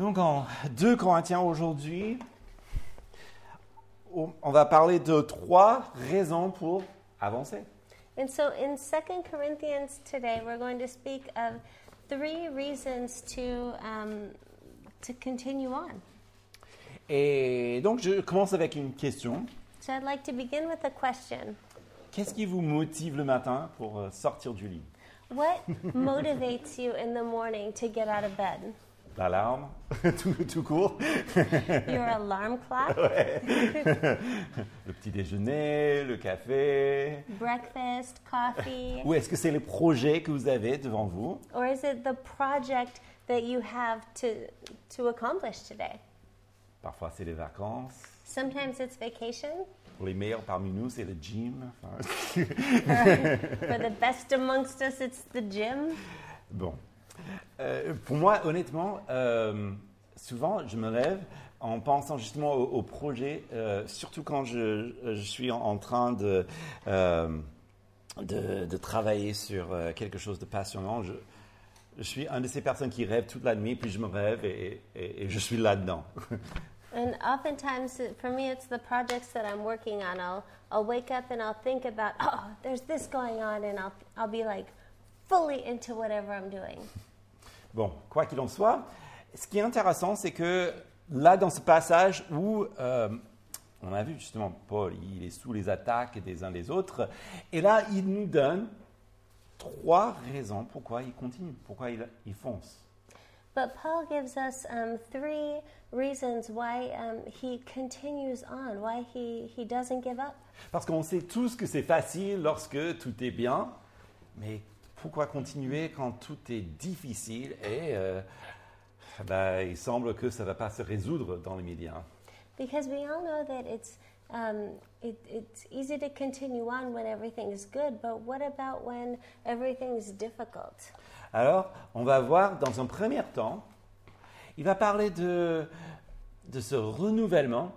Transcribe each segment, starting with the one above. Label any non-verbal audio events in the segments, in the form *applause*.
Donc en 2 Corinthiens aujourd'hui, on va parler de trois raisons pour avancer. And so in 2 Corinthians today, we're going to speak of three reasons to, um, to continue on. Et donc je commence avec une question. So I'd like to begin with a question Qu'est-ce qui vous motive le matin pour euh, sortir du lit? What *laughs* motivates you in the morning to get out of bed? L'alarme, *laughs* tout, tout court, *laughs* Your alarm clock, *laughs* le petit déjeuner, le café. breakfast, coffee, Ou est-ce que c'est les projets que vous avez devant vous? Or is it the project that you have to, to accomplish today? Parfois c'est les vacances. Sometimes it's vacation. Pour les meilleurs parmi nous, c'est le gym. Enfin, For the best amongst us, it's the gym. Bon. Euh, pour moi, honnêtement, euh, souvent, je me lève en pensant justement au, au projet, euh, surtout quand je, je suis en, train de, euh, de, de travailler sur euh, quelque chose de passionnant. Je, je suis une de ces personnes qui rêvent toute la nuit, puis je me rêve et, et- et je suis là-dedans. *laughs* And oftentimes, for me, it's the projects that I'm working on. I'll, I'll wake up and I'll think about, oh, there's this going on, and I'll, I'll be like fully into whatever I'm doing. Bon, quoi qu'il en soit, ce qui est intéressant, c'est que là, dans ce passage où euh, on a vu justement Paul, il est sous les attaques des uns des autres, et là, il nous donne trois raisons pourquoi il continue, pourquoi il, il fonce. But Paul gives us um, three reasons why um, he continues on, why he, he doesn't give up. Parce qu'on sait tous que c'est facile lorsque tout est bien, mais pourquoi continuer quand tout est difficile et euh, ben, il semble que ça ne va pas se résoudre dans les médias. Because we all know that it's, um, it, it's easy to continue on when everything is good, but what about when everything is difficult? Alors, on va voir dans un premier temps, il va parler de, de ce renouvellement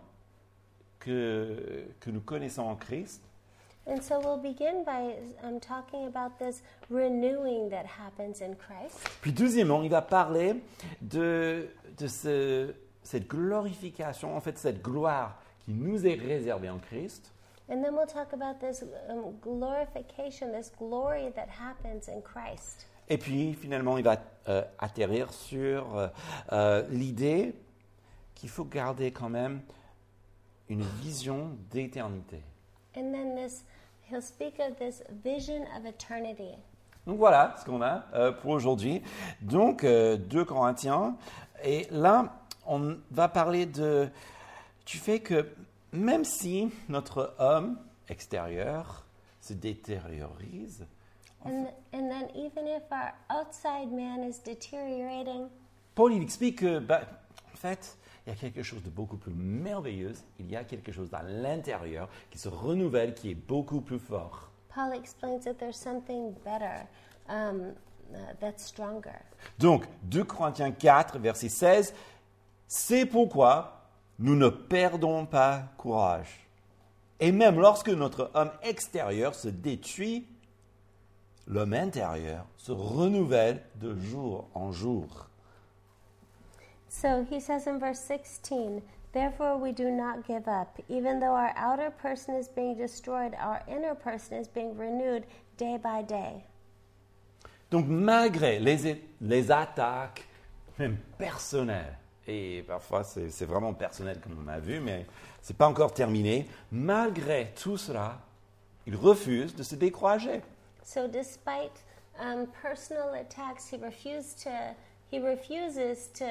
que, que nous connaissons en Christ. And so we'll begin by um, talking about this renewing that happens in Christ. Puis deuxièmement, il va parler de, de ce- cette glorification, en fait cette gloire qui nous est réservée en Christ. And then we'll talk about this um, glorification, this glory that happens in Christ. Et puis finalement, il va euh, atterrir sur euh, euh, l'idée qu'il faut garder quand même une vision d'éternité. And then this, he'll speak of this vision of eternity. Donc voilà ce qu'on a euh, pour aujourd'hui. Donc, euh, 2 Corinthiens. Et là, on va parler de, du fait que même si notre homme extérieur se détériorise, And, and then even if our outside man is deteriorating, Paul il explique que, bah, en fait, il y a quelque chose de beaucoup plus merveilleux. Il y a quelque chose à l'intérieur qui se renouvelle, qui est beaucoup plus fort. Paul explains that there's something better um, uh, that's stronger. Donc, 2 Corinthiens 4, verset 16, c'est pourquoi nous ne perdons pas courage. Et même lorsque notre homme extérieur se détruit, l'homme intérieur se renouvelle de jour en jour. So he says in verse 16, Therefore we do not give up. Even though our outer person is being destroyed, our inner person is being renewed day by day. Donc, malgré les, les attaques, même personnelles, et parfois c'est c'est vraiment personnel comme on a vu, mais ce n'est pas encore terminé, malgré tout cela, il refuse de se décourager. So despite um, personal attacks, he refused to. He refuses to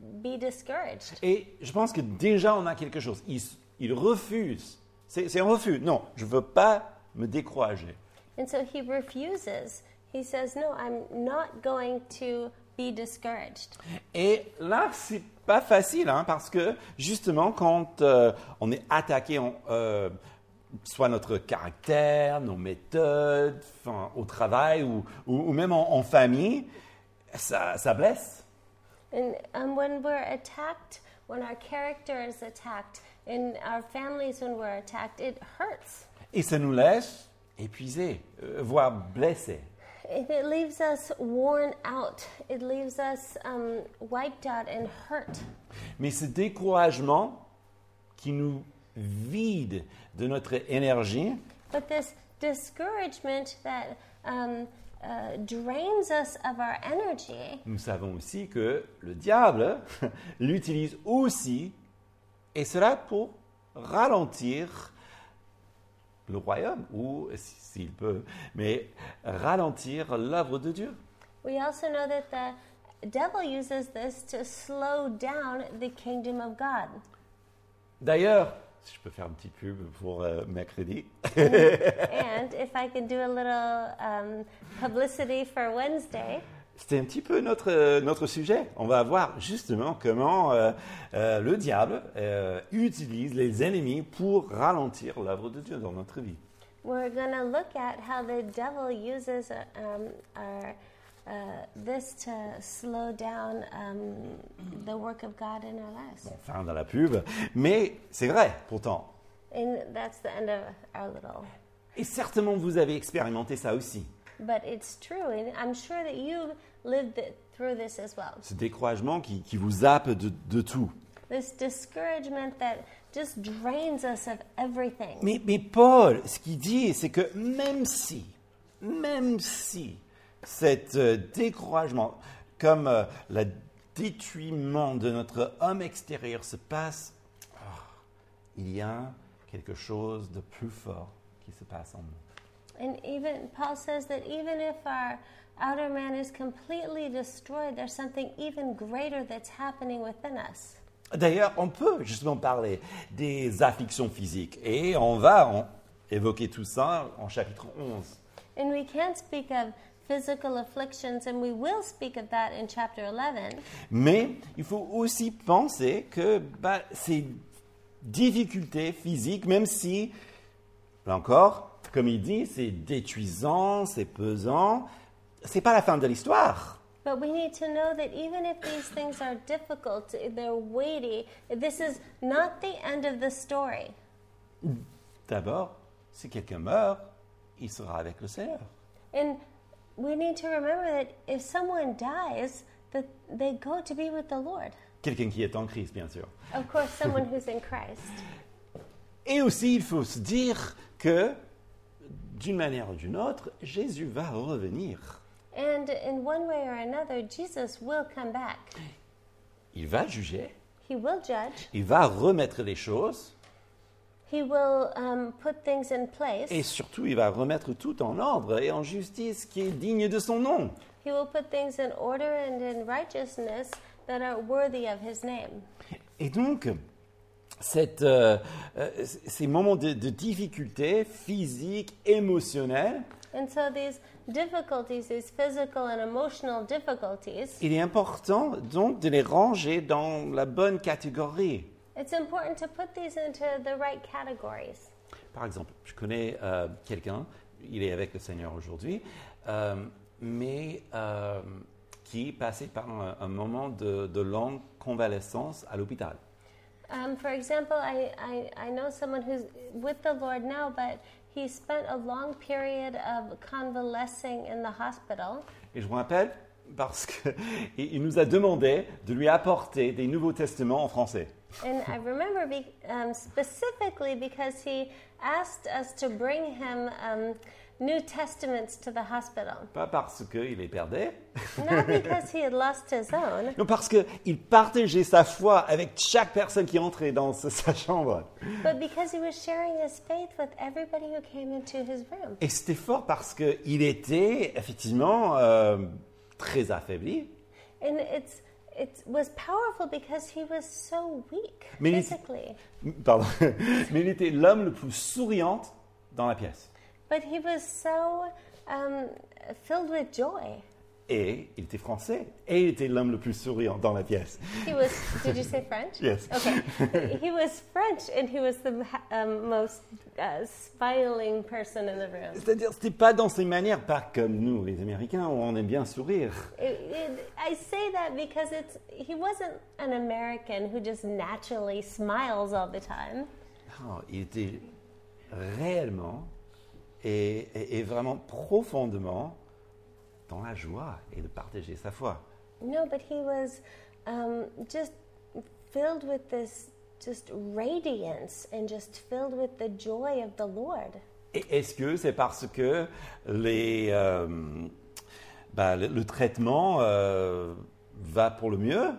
be discouraged. Et je pense que déjà on a quelque chose. Il, il refuse. C'est un refus. Non, je ne veux pas me décourager. And so he refuses. He says, No, I'm not going to be discouraged. Et là, c'est pas facile, hein, parce que justement, quand euh, on est attaqué, en, euh, soit notre caractère, nos méthodes, au travail ou, ou- ou même en, en famille, ça, ça blesse. And um, when we're attacked, when our character is attacked, in our families, when we're attacked, it hurts. Et ça nous laisse épuisés, euh, voire blessés. And it leaves us worn out. It leaves us um, wiped out and hurt. Mais ce découragement qui nous vide de notre énergie, But this discouragement that um, uh, drains us of our energy, nous savons aussi que le diable *laughs* l'utilise aussi, et cela pour ralentir le royaume, ou si- s'il peut, mais ralentir l'œuvre de Dieu. we also know that the devil uses this to slow down the kingdom of God. D'ailleurs, si je peux faire un petit pub pour euh, mercredi, and if I can do a little um, publicity for Wednesday, c'était un petit peu notre, euh, notre sujet. On va voir justement comment euh, euh, le diable euh, utilise les ennemis pour ralentir l'œuvre de Dieu dans notre vie. we're going to look at how the devil uses um, our, this to slow down um, the work of God in our lives. Bon, fin dans la pub, mais c'est vrai pourtant. And that's the end of our little. Et certainement vous avez expérimenté ça aussi. But it's true, and I'm sure that you lived through this as well. Ce découragement qui, qui vous zappe de, de tout. This discouragement that just drains us of everything. Mais, mais Paul, ce qu'il dit, c'est que même si, même si cet euh, découragement, comme euh, le détruisement de notre homme extérieur se passe, ah, il y a quelque chose de plus fort qui se passe en nous. And even Paul says that even if our outer man is completely destroyed, there's something even greater that's happening within us. D'ailleurs, on peut justement parler des afflictions physiques et on va en- évoquer tout ça en chapitre 11. And we can speak of physical afflictions, and we will speak of that in chapter 11. Mais il faut aussi penser que bah, ces difficultés physiques, même si, là encore, comme il dit, c'est détruisant, c'est pesant, c'est pas la fin de l'histoire. But we need to know that even if these things are difficult, they're weighty, this is not the end of the story. D'abord, si quelqu'un meurt, il sera avec le Seigneur. And we need to remember that if someone dies, that they go to be with the Lord. Quelqu'un qui est en crise, bien sûr. Of course, someone who's in Christ. *laughs* Et aussi, il faut se dire que, d'une manière ou d'une autre, Jésus va revenir. And in one way or another, Jesus will come back. Il va juger, He will judge. il va remettre les choses, He will um, put things in place. et surtout, il va remettre tout en ordre et en justice qui est digne de son nom. He will put things in order and in righteousness that are worthy of His name. Et donc, cette, euh, euh, ces moments de, de difficulté physique, émotionnelle, And so these difficulties, these physical and emotional difficulties, il est important donc de les ranger dans la bonne catégorie. It's important to put these into the right categories. Par exemple, je connais euh, quelqu'un, il est avec le Seigneur aujourd'hui, euh, mais euh, qui passait par un, un moment de, de longue convalescence à l'hôpital. Um, for example, I, I, I know someone who's with the Lord now, but he spent a long period of convalescing in the hospital. Et je me rappelle parce qu'il *laughs* nous a demandé de lui apporter des Nouveaux Testaments en français. And I remember be, um, specifically because he asked us to bring him um, New Testaments to the hospital. Pas parce qu'il les perdait, Not because he had lost his own, non parce qu'il partageait sa foi avec chaque personne qui entrait dans sa- chambre. but because he was sharing his faith with everybody who came into his room. Et c'était fort parce qu'il était effectivement euh, très affaibli. And it's, it was powerful because he was so weak Mais il- physically. Pardon. Mais il était l'homme le plus souriant dans la pièce. But he was so um, filled with joy. Et il était français. Et il était l'homme le plus souriant dans la pièce. He was, did you say French? Yes. Okay. he was French and he was the um, most uh, smiling person in the room. C'est-à-dire, c'était pas dans ses manières, pas comme nous, les Américains, où on aime bien sourire. It, it, I say that because it's, he wasn't an American who just naturally smiles all the time. Non, il était réellement et, et- et vraiment profondément dans la joie et de partager sa foi. No, but he was um, just filled with this just radiance and just filled with the joy of the Lord. Et est-ce que c'est parce que les, euh, bah, le, le traitement euh, va pour le mieux,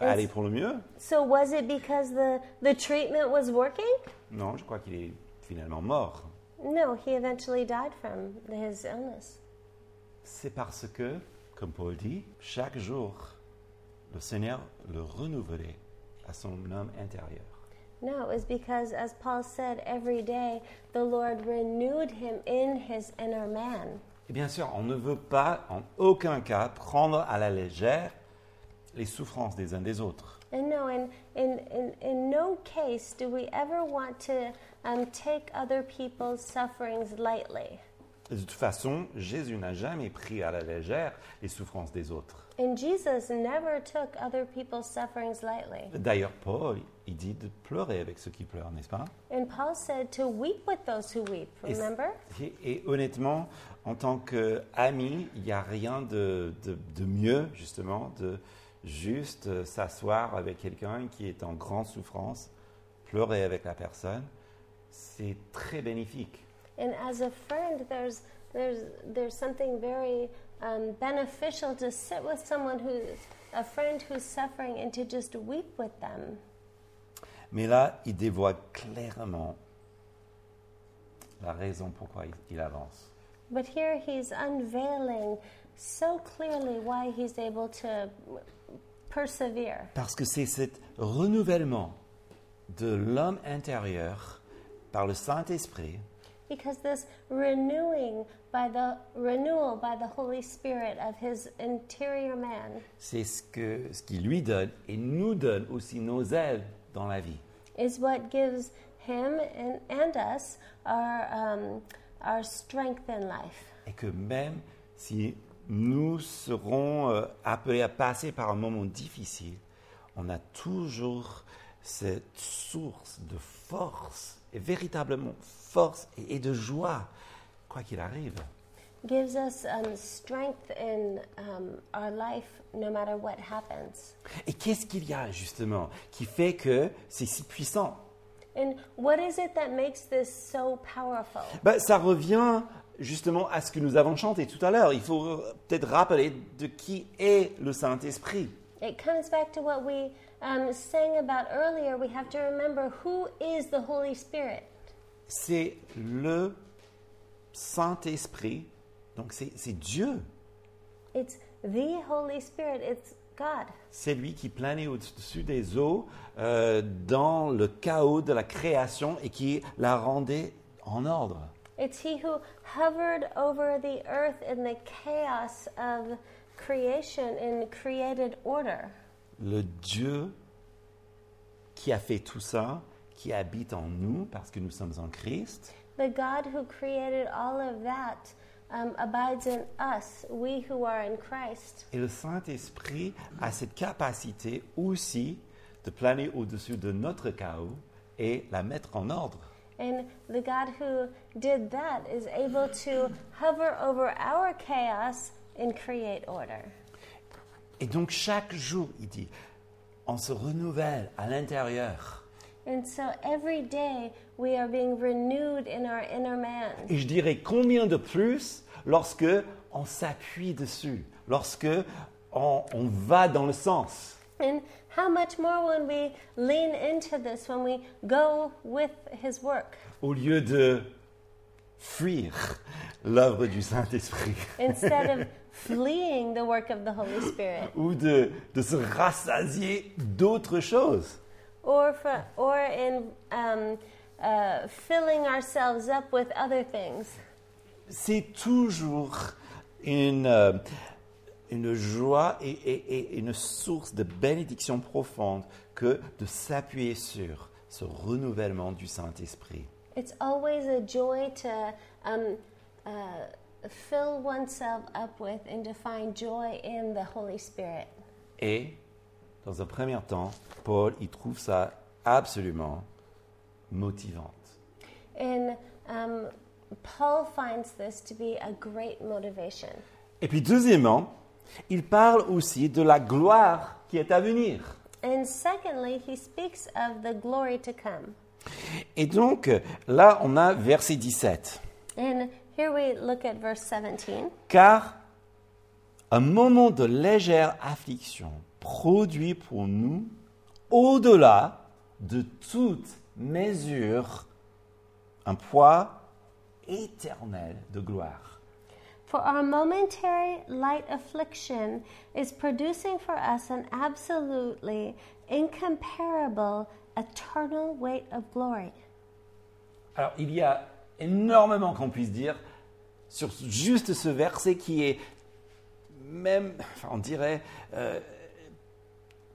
aller pour le mieux? So was it because the, the treatment was working? Non, je crois qu'il est finalement mort. No, he eventually died from his illness. C'est parce que, comme Paul dit, chaque jour, le Seigneur le renouvelait à son homme intérieur. No, it was because, as Paul said, every day the Lord renewed him in his inner man. Et bien sûr, on ne veut pas, en aucun cas, prendre à la légère les souffrances des uns des autres. And no, in, in, in, in no case do we ever want to um, take other people's sufferings lightly. De toute façon, Jésus n'a jamais pris à la légère les souffrances des autres. And Jesus never took other people's sufferings lightly. D'ailleurs, Paul, il dit de pleurer avec ceux qui pleurent, n'est-ce pas? And Paul said to weep with those who weep, remember? et, et honnêtement, en tant qu'ami, il n'y a rien de, de- de mieux, justement, de juste euh, s'asseoir avec quelqu'un qui est en grande souffrance, pleurer avec la personne. C'est très bénéfique. And as a friend, there's, there's, there's something very um, beneficial to sit with someone who's a friend who's suffering and to just weep with them. Mais là, il dévoile clairement la raison pourquoi il, il avance. But here he's unveiling so clearly why he's able to persevere. Parce que c'est cet renouvellement de l'homme intérieur par le Saint-Esprit Because this renewing by the renewal by the Holy Spirit of his interior man c'est ce, que, ce qui lui donne et nous donne aussi nos ailes dans la vie. is what gives him and, and us our, um, our strength in life. Et que même si nous serons euh, appelés à passer par un moment difficile, on a toujours cette source de force, et véritablement force et, de joie, quoi qu'il arrive. Gives us um, strength in um, our life no matter what happens. Et qu'est-ce qu'il y a justement qui fait que c'est si puissant? And what is it that makes this so powerful? Ben, Ça revient justement à ce que nous avons chanté tout à l'heure. Il faut peut-être rappeler de qui est le Saint-Esprit. It comes back to what we um, sang about earlier. We have to remember who is the Holy Spirit. C'est le Saint-Esprit, donc c'est Dieu. It's the Holy Spirit. It's God. C'est lui qui planait au-dessus des eaux euh, dans le chaos de la création et qui la rendait en ordre. It's He who hovered over the earth in the chaos of creation in created order. Le Dieu qui a fait tout ça, qui habite en nous parce que nous sommes en Christ, The God who created all of that um, abides in us, we who are in Christ. Et le Saint-Esprit a cette capacité aussi de planer au-dessus de notre chaos et la mettre en ordre. And the God who did that is able to hover over our chaos and create order. Et donc chaque jour, il dit, on se renouvelle à l'intérieur. And so every day we are being renewed in our inner man. Et je dirais combien de plus lorsque on s'appuie dessus, lorsque on, on va dans le sens. And how much more when we lean into this, when we go with his work, Au lieu de fuir l'œuvre du Saint-Esprit *laughs* instead of fleeing the work of the Holy Spirit, ou de, de se rassasier d'autres choses. Or, for, or in um, uh, filling ourselves up with other things. c'est toujours une, euh, une joie et, et- et une source de bénédiction profonde que de s'appuyer sur ce renouvellement du Saint-Esprit. It's always a joy to um, uh, fill oneself up with and to find joy in the Holy Spirit. Et, dans un premier temps, Paul, il trouve ça absolument motivante. And um, Paul finds this to be a great motivation. Et puis deuxièmement, il parle aussi de la gloire qui est à venir. And secondly, he speaks of the glory to come. Et donc là, on a verset 17. And here we look at verse 17. Car un moment de légère affliction produit pour nous, au-delà de toute mesure, un poids éternel de gloire. For our momentary light affliction is producing for us an absolutely incomparable eternal weight of glory. Alors, il y a énormément qu'on puisse dire sur juste ce verset qui est même, enfin, on dirait, euh,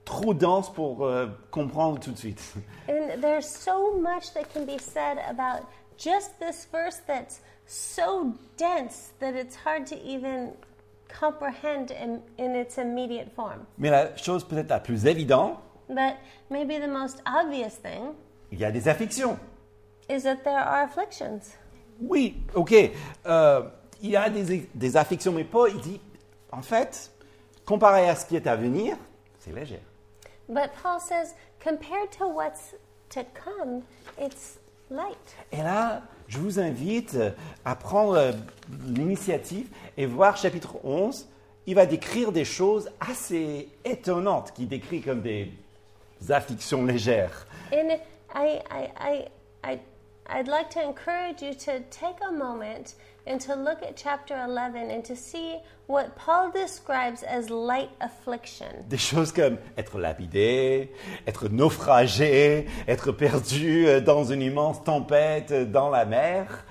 trop dense pour euh, comprendre tout de suite. *laughs* And there's so much that can be said about just this verse that's so dense that it's hard to even comprehend in, in its immediate form. Mais la chose peut-être la plus évidente, But maybe the most obvious thing il y a des afflictions. is that there are afflictions. Oui, ok, euh, il y a des, des afflictions, mais Paul, il dit, en fait, comparé à ce qui est à venir, c'est léger. But Paul says, compared to what's to come, it's light. Et là, je vous invite à prendre euh, l'initiative et voir chapitre 11. Il va décrire des choses assez étonnantes qu'il décrit comme des afflictions légères. And I, I, I, I, I'd like to encourage you to take a moment and to look at chapter 11 and to see what Paul describes as light affliction. Des choses comme être lapidé, être naufragé, être perdu euh, dans une immense tempête euh, dans la mer.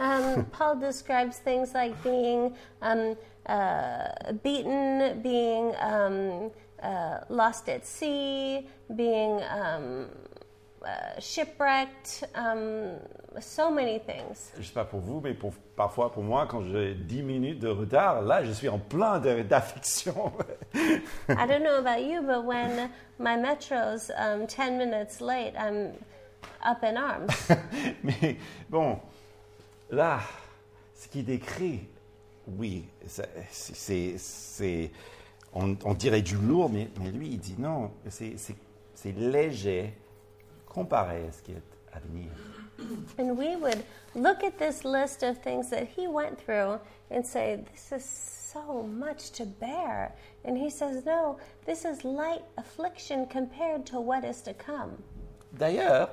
Um, Paul describes things like being um, uh, beaten, being um, uh, lost at sea, being um, uh, shipwrecked, um, so many things. Je sais pas pour vous, mais pour, parfois pour moi, quand j'ai 10 minutes de retard, là, je suis en plein d'affliction. *laughs* I don't know about you, but when my metro's um, 10 minutes late, I'm up in arms. *laughs* mais bon, là, ce qu'il décrit, oui, c'est- on, on dirait du lourd, mais, mais lui, il dit non, c'est léger comparé à ce qui est à venir. And we would look at this list of things that he went through and say, This is so much to bear. And he says, No, this is light affliction compared to what is to come. D'ailleurs,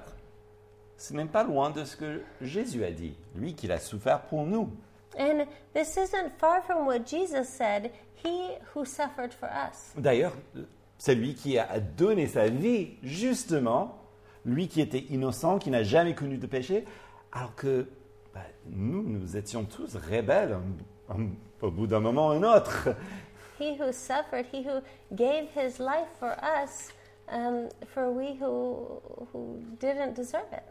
ce n'est pas loin de ce que Jésus a dit, lui qu'il a souffert pour nous. And this isn't far from what Jesus said, He who suffered for us. D'ailleurs, c'est lui qui a donné sa vie, justement, lui qui était innocent, qui n'a jamais connu de péché, alors que bah, nous, nous étions tous rebelles un- un- au bout d'un moment ou un autre. He who suffered, he who gave his life for us, um, for we who, who didn't deserve it.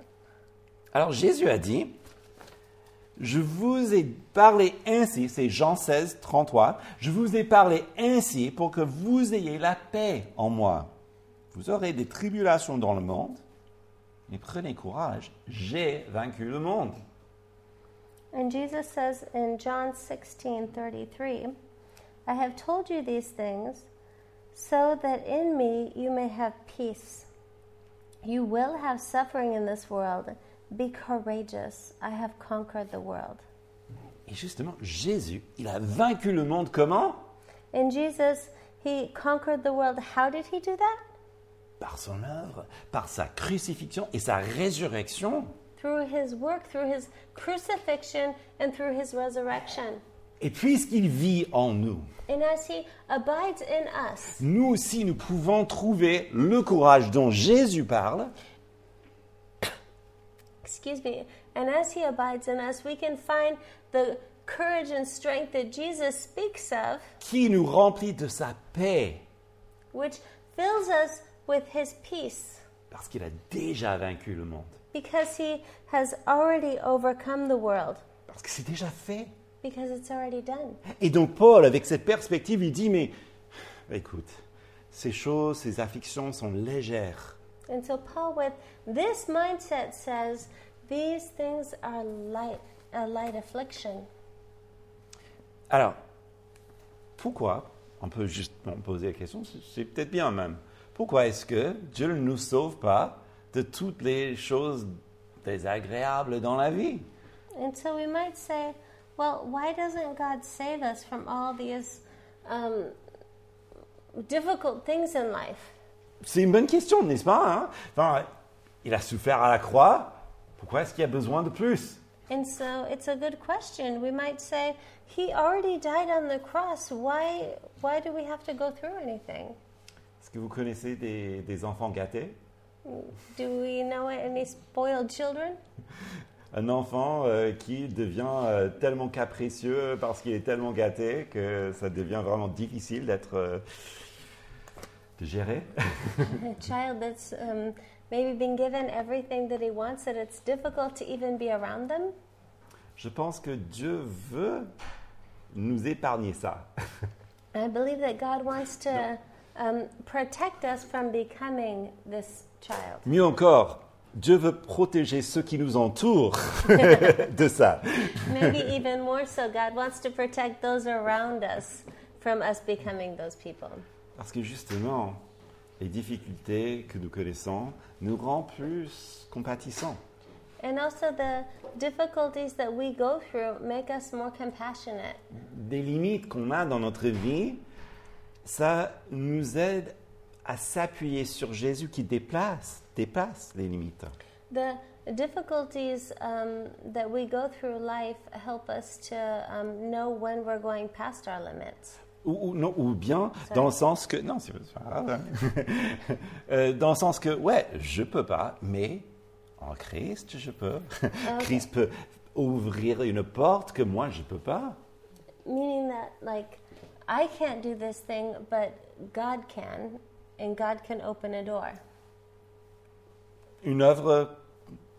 Alors Jésus a dit, je vous ai parlé ainsi, c'est Jean 16, 33, je vous ai parlé ainsi pour que vous ayez la paix en moi. Vous aurez des tribulations dans le monde, mais prenez courage, j'ai vaincu le monde. And Jesus says in John 16:33, I have told you these things so that in me you may have peace. You will have suffering in this world. Be courageous. I have conquered the world. Et justement, Jésus, il a vaincu le monde comment? And Jesus, he conquered the world. How did he do that? Par son œuvre, par sa crucifixion et sa résurrection. Through his work, through his crucifixion, and through his resurrection. Et puisqu'il vit en nous, And as he abides in us, nous aussi, nous pouvons trouver le courage dont Jésus parle *coughs* excuse me, and as he abides in us, we can find the courage and strength that Jesus speaks of, qui nous remplit de sa paix, which fills us with his peace, parce qu'il a déjà vaincu le monde, because he has already overcome the world, parce que c'est déjà fait. because it's already done. Et donc Paul, avec cette perspective, il dit, mais écoute, ces choses, ces afflictions sont légères. And so Paul, with this mindset, says these things are light, a light affliction. Alors, pourquoi, on peut juste on poser la question, c'est peut-être bien même, pourquoi est-ce que Dieu ne nous sauve pas de toutes les choses désagréables dans la vie? And so we might say, well, why doesn't God save us from all these um, difficult things in life? C'est une bonne question, n'est-ce pas hein? Enfin, il a souffert à la croix, pourquoi est-ce qu'il y a besoin de plus? And so it's a good question. We might say, He already died on the cross. Why, why do we have to go through anything? Est-ce que vous connaissez des, des enfants gâtés? Do we know any spoiled children? *laughs* Un enfant euh, qui devient euh, tellement capricieux parce qu'il est tellement gâté que ça devient vraiment difficile d'être euh, de gérer. *laughs* A child that's um, maybe been given everything that he wants, that it's difficult to even be around them? Je pense que Dieu veut nous épargner ça. I believe that God wants to *laughs* um, protect us from becoming this child. Mieux encore, Dieu veut protéger ceux qui nous entourent *laughs* de ça. Maybe even more so, God wants to protect those around us from us becoming those people. Parce que justement, les difficultés que nous connaissons nous rendent plus compatissants. And also, the difficulties that we go through make us more compassionate. Des limites qu'on a dans notre vie, ça nous aide à s'appuyer sur Jésus qui déplace, dépasse les limites. The difficulties um, that we go through life help us to um, know when we're going past our limits. Ou, ou non, ou bien dans le sens que non, c'est pas grave. *laughs* Euh, dans le sens que ouais, je peux pas, mais en Christ je peux. *laughs* Christ peut ouvrir une porte que moi je peux pas. Meaning that, like, I can't do this thing, but God can, and God can open a door. Une œuvre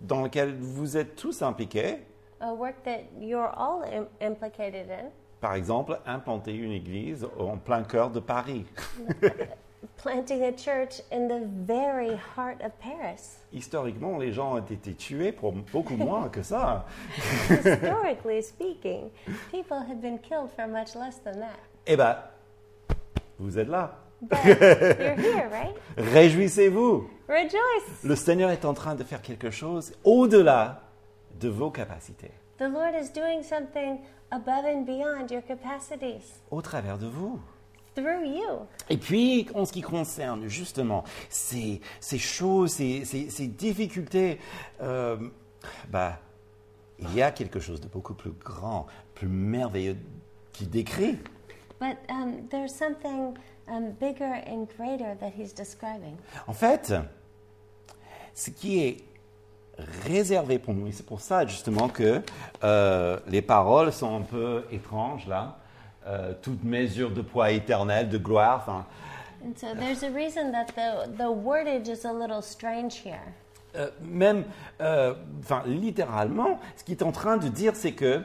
dans laquelle vous êtes tous impliqués. A work that you're all Im- implicated in. Par exemple, implanter une église en plein cœur de Paris. *laughs* Planting a church in the very heart of Paris. Historiquement, les gens ont été tués pour beaucoup *laughs* moins que ça. Historically speaking, people had been killed for much less than that. Eh ben, vous êtes là. *laughs* Here, right? Réjouissez-vous. Rejoice! Le Seigneur est en train de faire quelque chose au-delà de vos capacités, The Lord is doing something above and beyond your capacities au travers de vous. through you. Et puis, en ce qui concerne justement ces, ces choses, ces, ces- ces difficultés, euh, bah, il y a quelque chose de beaucoup plus grand, plus merveilleux qui décrit. But um, there's something um, bigger and greater that he's describing. En fait, ce qui est réservé pour nous, et c'est pour ça justement que euh, les paroles sont un peu étranges là, euh, toute mesure de poids éternel, de gloire, enfin, And so there's a reason that the, the wordage is a little strange here. Euh, même, euh, enfin, littéralement, ce qu'il est en train de dire, c'est que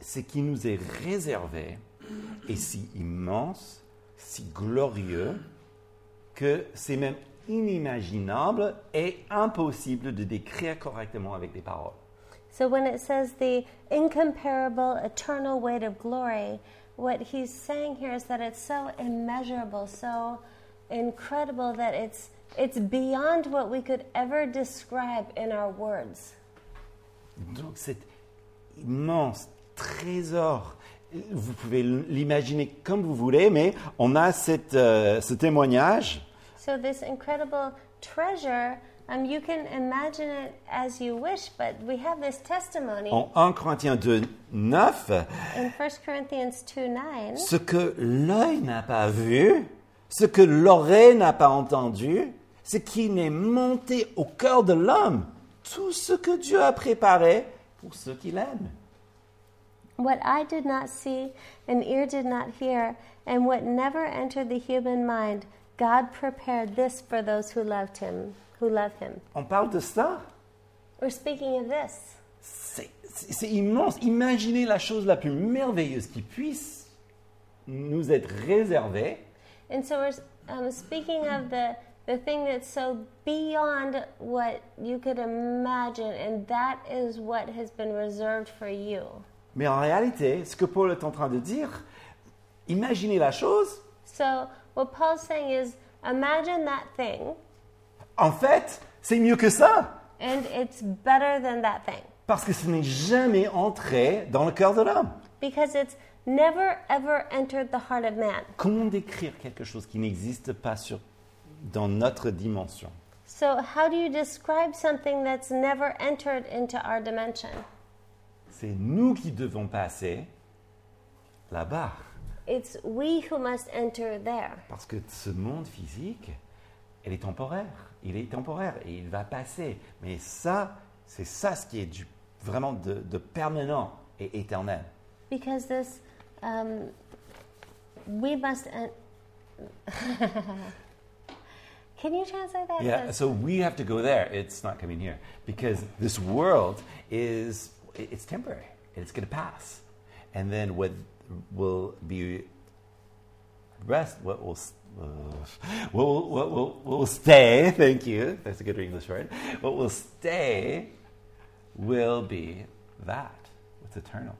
ce qui nous est réservé est si immense, si glorieux, que c'est même inimaginable et impossible de décrire correctement avec des paroles. So when it says the incomparable eternal weight of glory, what he's saying here is that it's so immeasurable, so incredible that it's it's beyond what we could ever describe in our words. Donc cet immense trésor, vous pouvez l'imaginer comme vous voulez, mais on a cette, euh, ce témoignage So this incredible treasure, um, you can imagine it as you wish, but we have this testimony en 1 Corinthiens 2, 9, in 1 Corinthians 2 9. ce que l'œil n'a pas vu, ce que l'oreille n'a pas entendu, ce qui n'est monté au cœur de l'homme, tout ce que Dieu a préparé pour ceux qui l'aiment. What eye did not see, and ear did not hear, and what never entered the human mind, God prepared this for those who loved him, who love him. On parle de ça We're speaking of this. C'est immense. Imaginez la chose la plus merveilleuse qui puisse nous être réservée. And so we're um, speaking of the, the thing that's so beyond what you could imagine, and that is what has been reserved for you. Mais en réalité, ce que Paul est en train de dire, imaginez la chose, So, what Paul's saying is imagine that thing, en fait, c'est mieux que ça. and it's better than that thing Parce que ce n'est jamais entré dans le cœur de l'homme. because it's never ever entered the heart of man. Comment décrire quelque chose qui n'existe pas sur, dans notre dimension? So, how do you describe something that's never entered into our dimension? C'est nous qui devons passer là-bas. It's we who must enter there Parce que ce monde physique, il est temporaire. Il est temporaire et il va passer. Mais ça, c'est ça ce qui est du, vraiment de, de permanent et éternel. because this um, we must. *laughs* Can you translate that? Yeah, so we have to go there. It's not coming here because this world is it's temporary. It's going to pass, and then what will be rest? What will uh, what will, what will, what will stay? *laughs* Thank you. That's a good English word. What will stay will be that. What's eternal.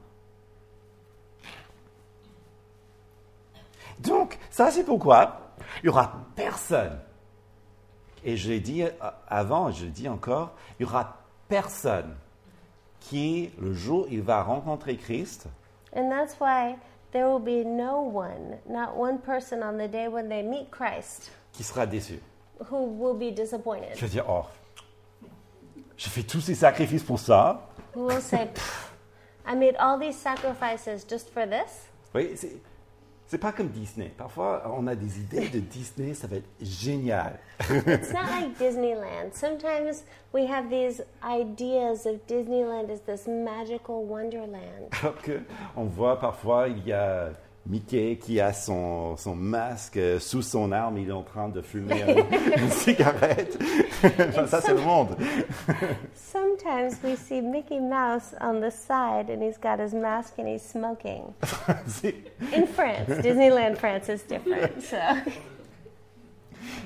Donc, ça c'est pourquoi il n'y aura personne et je l'ai dit euh, avant, je le dis encore, il n'y aura personne qui, le jour où il va rencontrer Christ, And that's why there will be no one, not one person on the day when they meet Christ qui sera déçu. who will be disappointed. Je vais dire, oh, j'ai fait tous ces sacrifices pour ça. Who will say, "Pff, I made all these sacrifices just for this? Oui, c'est, c'est pas comme Disney. Parfois, on a des idées de Disney, ça va être génial. It's not like Disneyland. Sometimes we have these ideas of Disneyland as this magical wonderland. Alors que on voit parfois, il y a Mickey qui a son, son masque euh, sous son arme, il est en train de fumer *laughs* une cigarette. Enfin, ça, c'est le monde. Sometimes we see Mickey Mouse on the side and he's got his mask and he's smoking. *laughs* In France, Disneyland France is different. So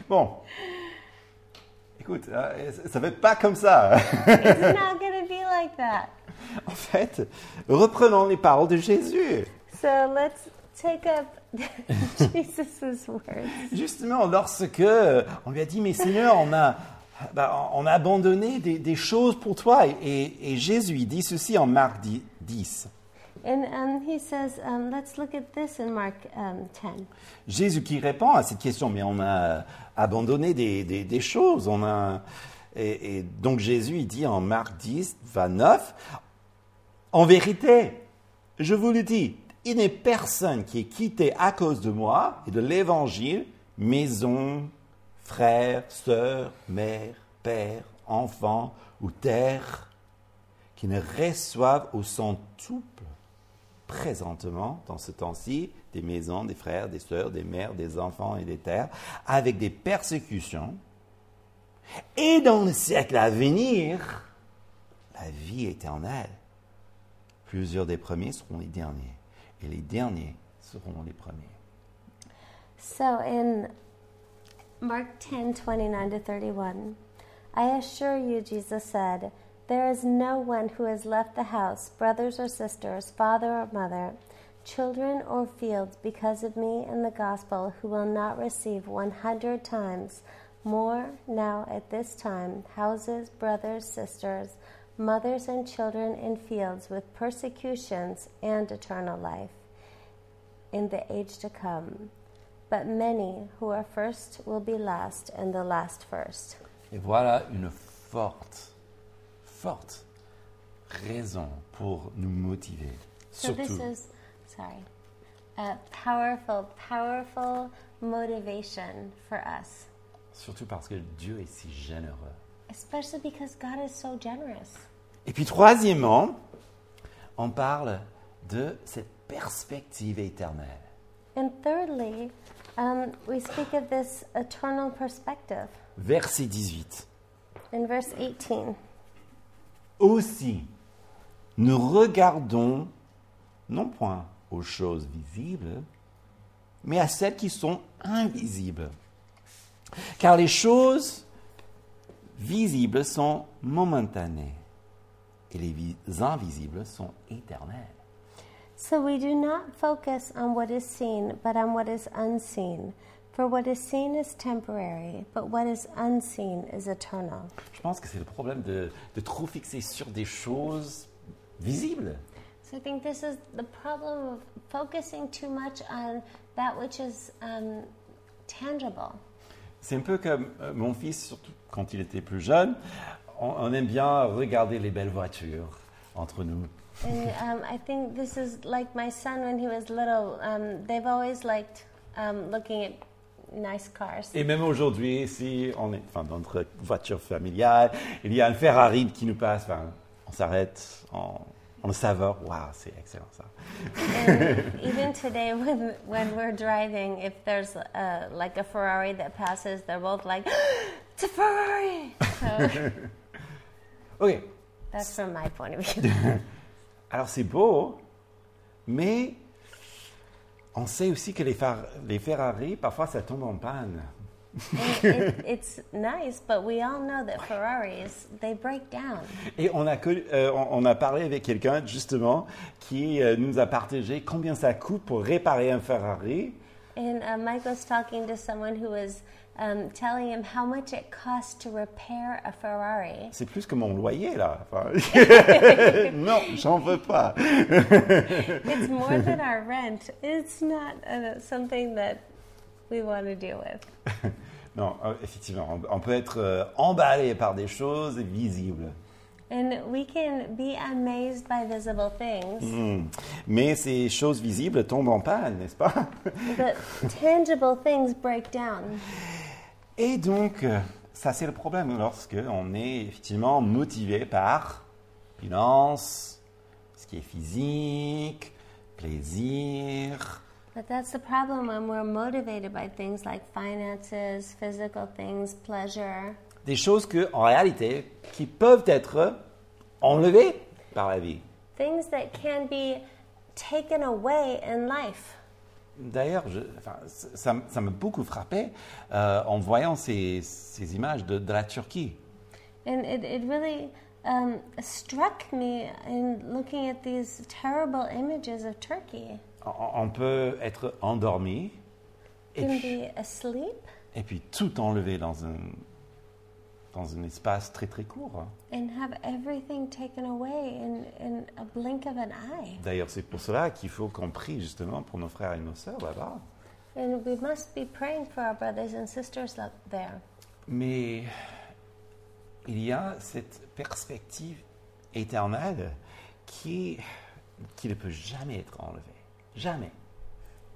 Bon. Écoute, euh, ça va être pas comme ça. it's not to be like that. en fait, reprenons les paroles de Jésus. So let's take up *laughs* Jesus' words. Justement, lorsque on lui a dit, mais Seigneur, on a, bah, on a abandonné des, des choses pour toi. Et, et Jésus dit ceci en Marc 10. 10. And um, he says, um, let's look at this in Mark um, 10. Jésus qui répond à cette question, mais on a abandonné des, des- des choses. On a, et, et donc Jésus il dit en Marc 10, 29, en vérité, je vous le dis, il n'est personne qui est quitté à cause de moi et de l'évangile, maison, frères, sœurs, mère, père, enfants ou terre, qui ne reçoivent au centuple présentement, dans ce temps-ci, des maisons, des frères, des sœurs, des mères, des enfants et des terres, avec des persécutions, et dans le siècle à venir, la vie éternelle. Plusieurs des premiers seront les derniers, et les derniers seront les premiers. So in Mark 10 29 to 31, I assure you, Jesus said, there is no one who has left the house, brothers or sisters, father or mother, children or fields because of me and the gospel who will not receive 100 times more now at this time houses, brothers, sisters, mothers, and children in fields with persecutions and eternal life in the age to come. But many who are first will be last, and the last first. Et voilà une forte, forte raison pour nous motiver. So this is, sorry, a powerful, powerful motivation for us, surtout parce que Dieu est si généreux. Especially because God is so generous. Et puis troisièmement, on parle de cette perspective éternelle. And thirdly, um, we speak of this eternal perspective Verset 18. in verse 18. Aussi, nous regardons non point aux choses visibles, mais à celles qui sont invisibles. Car les choses visibles sont momentanées et les vi- invisibles sont éternelles. So we do not focus on what is seen, but on what is unseen. For what is seen is temporary, but what is unseen is eternal. Je pense que c'est le problème de, de trop fixer sur des choses visibles. So I think this is the problem of focusing too much on that which is um, tangible. C'est un peu comme euh, mon fils, surtout quand il était plus jeune, on, on aime bien regarder les belles voitures entre nous. And um, I think this is like my son when he was little. Um, they've always liked um, looking at nice cars. Et même aujourd'hui, si on est enfin, dans notre voiture familiale, il y a un Ferrari qui nous passe, enfin, on s'arrête, on, on le saveur. Waouh, c'est excellent ça. And even *laughs* today, when when we're driving, if there's a, like a Ferrari that passes, they're both like, "It's a Ferrari!" *laughs* So Ok, that's from my point of view. *laughs* alors c'est beau, mais on sait aussi que les, Fer- les Ferrari, parfois, ça tombe en panne. And it, *laughs* it's nice, but we all know that Ferraris they break down. Et on a, euh, on, on a parlé avec quelqu'un, justement, qui euh, nous a partagé combien ça coûte pour réparer un Ferrari. And uh, Mike was talking to someone who was um, telling him how much it costs to repair a Ferrari. C'est plus que mon loyer, là. Enfin, *laughs* *laughs* non, j'en veux pas. *laughs* It's more than our rent. It's not uh, something that we want to deal with. Non, euh, effectivement, on, peut être euh, emballé par des choses visibles. And we can be amazed by visible things, Hmm. Mais ces choses visibles tombent en panne, n'est-ce pas? But tangible things break down. Et donc, euh, ça c'est le problème lorsque on est effectivement motivé par finance, ce qui est physique, plaisir. But that's the problem when we're motivated by things like finances, physical things, pleasure. Des choses que, en réalité, qui peuvent être enlevées par la vie. things that can be taken away in life. D'ailleurs, enfin, ça ça m'a beaucoup frappé euh, en voyant ces, ces images de, de la Turquie. And it, it really um, struck me in looking at these terrible images of Turkey. On, on peut être endormi puis, et puis tout enlevé dans un, dans un espace très très court. D'ailleurs, c'est pour cela qu'il faut qu'on prie justement pour nos frères et nos sœurs là-bas. And we must be praying for our brothers and sisters up there. Mais il y a cette perspective éternelle qui, qui ne peut jamais être enlevée. Jamais.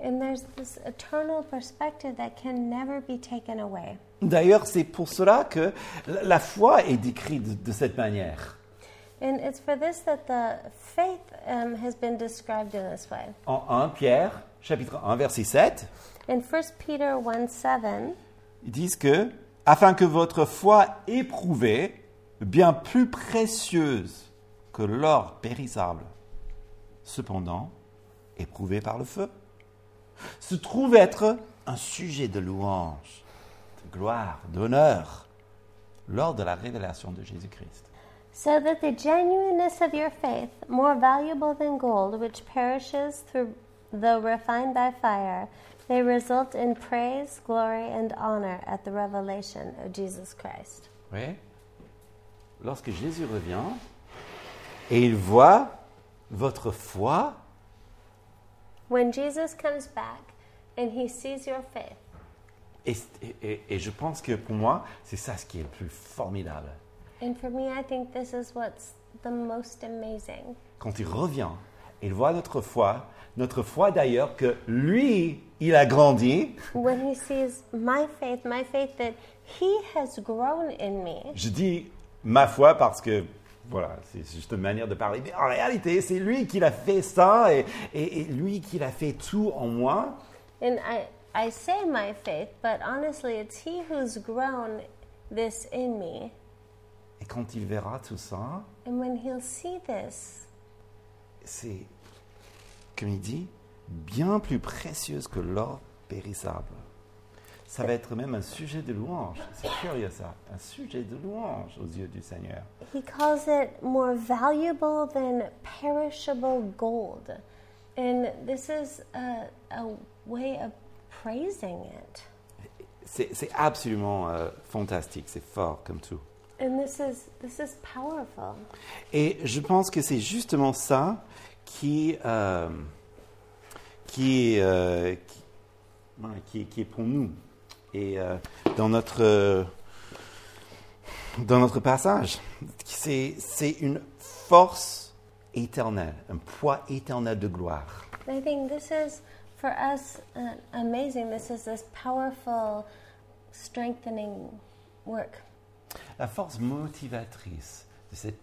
And there's this eternal perspective that can never be taken away. D'ailleurs, c'est pour cela que la foi est décrite de, cette manière. And it's for this that the faith um, has been described in this way. En 1 Pierre, chapitre 1, verset 7, In 1 Peter 1 7, ils disent que, afin que votre foi éprouvée, bien plus précieuse que l'or périssable, cependant éprouvée par le feu, se trouve être un sujet de louange, gloire, d'honneur, lors de la révélation de Jésus-Christ. so that the genuineness of your faith, more valuable than gold, which perishes through though refined by fire, may result in praise, glory, and honor at the revelation of Jesus Christ. Oui. Lorsque Jésus revient et il voit votre foi, When Jesus comes back and he sees your faith, et, et- et je pense que pour moi, c'est ça ce qui est le plus formidable. and for me, I think this is what's the most amazing. Quand il revient, il voit notre foi, notre foi d'ailleurs que lui, il a grandi. When he sees my faith, my faith that he has grown in me. Je dis ma foi parce que, voilà, c'est juste une manière de parler. Mais en réalité, c'est lui qui l'a fait ça et, et- et lui qui l'a fait tout en moi. And I, I say my faith, but honestly, it's he who's grown this in me. Et quand il verra tout ça, And when he'll see this, c'est, comme il dit, bien plus précieuse que l'or périssable. Ça va être même un sujet de louange. C'est curieux ça, un sujet de louange aux yeux du Seigneur. he calls it more valuable than perishable gold. And this is a, a way of praising it. C'est absolument euh, fantastique, c'est fort comme tout. And this is this is powerful. Et je pense que c'est justement ça qui, euh, qui, est, euh, qui, est- pour nous. Et dans, notre, dans notre passage, c'est c'est une force éternelle, un poids éternel de gloire. I think this is for us uh, amazing. This is this powerful, strengthening work. La force motivatrice de cette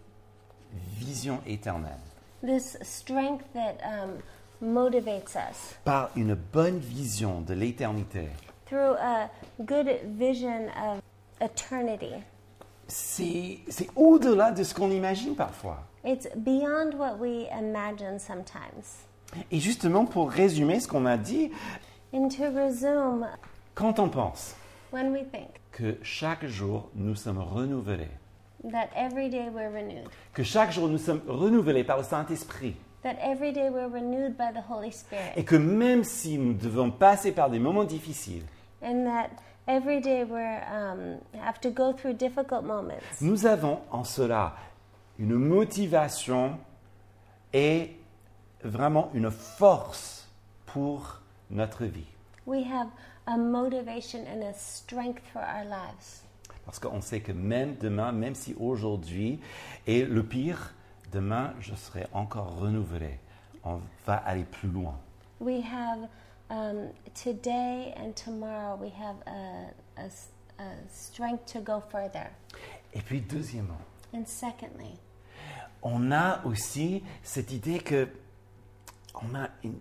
vision éternelle This strength that um, motivates us par une bonne vision de l'éternité. through a good vision of eternity. C'est c'est au-delà de ce qu'on imagine parfois. It's beyond what we imagine sometimes. Et justement, pour résumer ce qu'on a dit, And to resume, quand on pense when we think que chaque jour nous sommes renouvelés, that every day we're renewed, que chaque jour nous sommes renouvelés par le Saint-Esprit, that every day we're renewed by the Holy et que même si nous devons passer par des moments difficiles, and that every day we're um, have to go through difficult moments. nous avons en cela une motivation et vraiment une force pour notre vie. We have a motivation and a strength for our lives. Parce qu'on sait que même demain, même si aujourd'hui est le pire, demain je serai encore renouvelé. On va aller plus loin. We have um, today and tomorrow. We have a, a a strength to go further. Et puis deuxièmement, And secondly, on a aussi cette idée que on a un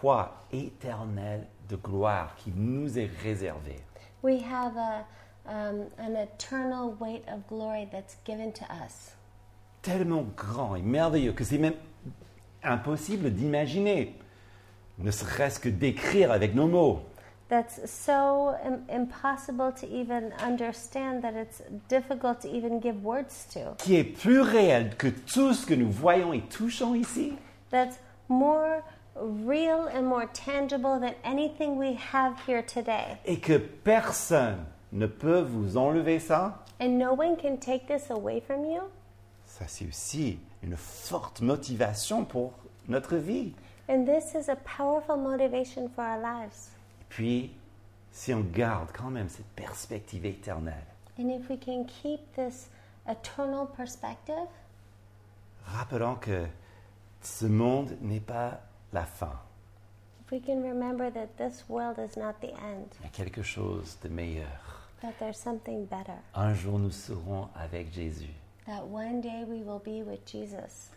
poids éternel de gloire qui nous est réservé. we have a um, an eternal weight of glory that's given to us. Tellement grand et merveilleux que c'est même impossible d'imaginer, ne serait-ce que d'écrire avec nos mots. That's so Im- impossible to even understand that it's difficult to even give words to. qui est plus réel que tout ce que nous voyons et touchons ici. That's more real and more tangible than anything we have here today. et que personne ne peut vous enlever ça, And no one can take this away from you? ça c'est aussi une forte motivation pour notre vie. And this is a powerful motivation for our lives. Et puis, si on garde quand même cette perspective éternelle, And if we can keep this eternal perspective, rappelons que ce monde n'est pas la fin, if we can remember that this world is not the end, il y a quelque chose de meilleur. that there's something better, Un jour nous serons avec Jésus. that one day we will be with Jesus.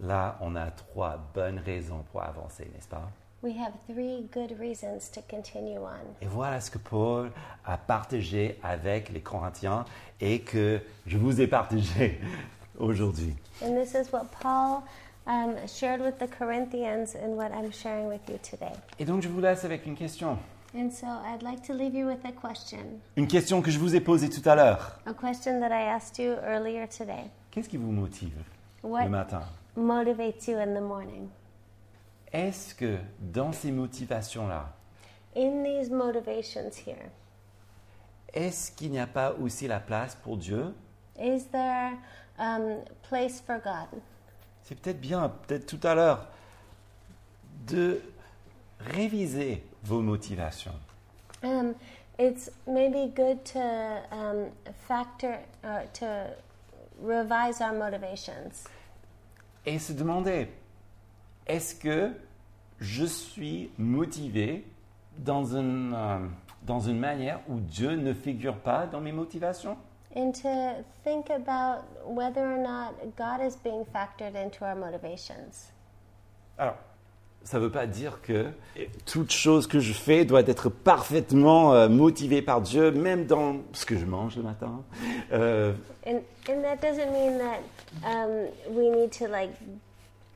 Là, on a trois bonnes raisons pour avancer, n'est-ce pas? We have three good reasons to continue on. Et voilà ce que Paul a partagé avec les Corinthiens et que je vous ai partagé *laughs* aujourd'hui. And this is what Paul um, shared with the Corinthians and what I'm sharing with you today. Et donc je vous laisse avec une question. And so I'd like to leave you with a question, Une question que je vous ai posée tout à l'heure. a question that I asked you earlier today. Qu'est-ce qui vous motive le What matin? motivates you in the morning? Est-ce que dans ces motivations-là, In these motivations here, est-ce qu'il n'y a pas aussi la place pour Dieu? is there um, place for God? C'est peut-être bien, peut-être tout à l'heure, de réviser vos motivations. Um, it's maybe good to um, factor uh, to revise our motivations Et se demander, est-ce que je suis motivé dans une, euh, dans une manière où Dieu ne figure pas dans mes motivations? And to think about whether or not God is being factored into our motivations. Alors, ça ne veut pas dire que toute chose que je fais doit être parfaitement euh, motivée par Dieu, même dans ce que je mange le matin. Euh, And, and that doesn't mean that um, we need to like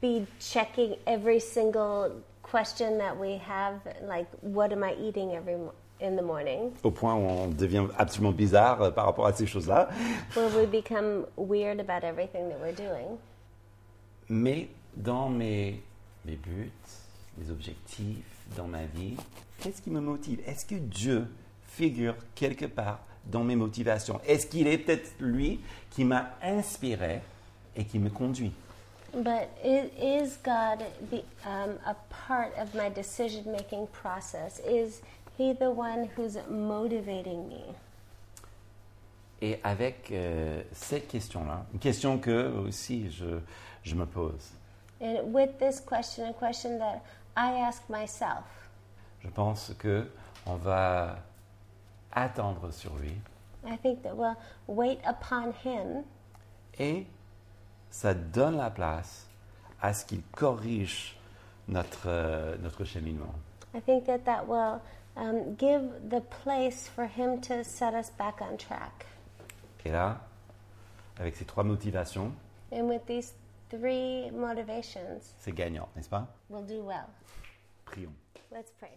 be checking every single question that we have, like what am I eating every mo- in the morning, au point où on devient absolument bizarre euh, par rapport à ces choses-là. where we become weird about everything that we're doing. Mais dans mes, mes buts, des objectifs dans ma vie, qu'est-ce qui me motive? Est-ce que Dieu figure quelque part dans mes motivations? Est-ce qu'il est peut-être lui qui m'a inspiré et qui me conduit? But is God the, um, a part of my decision making process? Is He the one who's motivating me? Et avec euh, cette question-là, une question que aussi je, je me pose, And with this question, a question that I ask myself, je pense que on va attendre sur lui I think that we'll wait upon Him et ça donne la place à ce qu'il corrige notre, euh, notre cheminement. I think that that will um, give the place for Him to set us back on track. Et là, avec ces trois motivations, And with these three motivations, c'est gagnant, n'est-ce pas? we'll do well. Prions. Let's pray.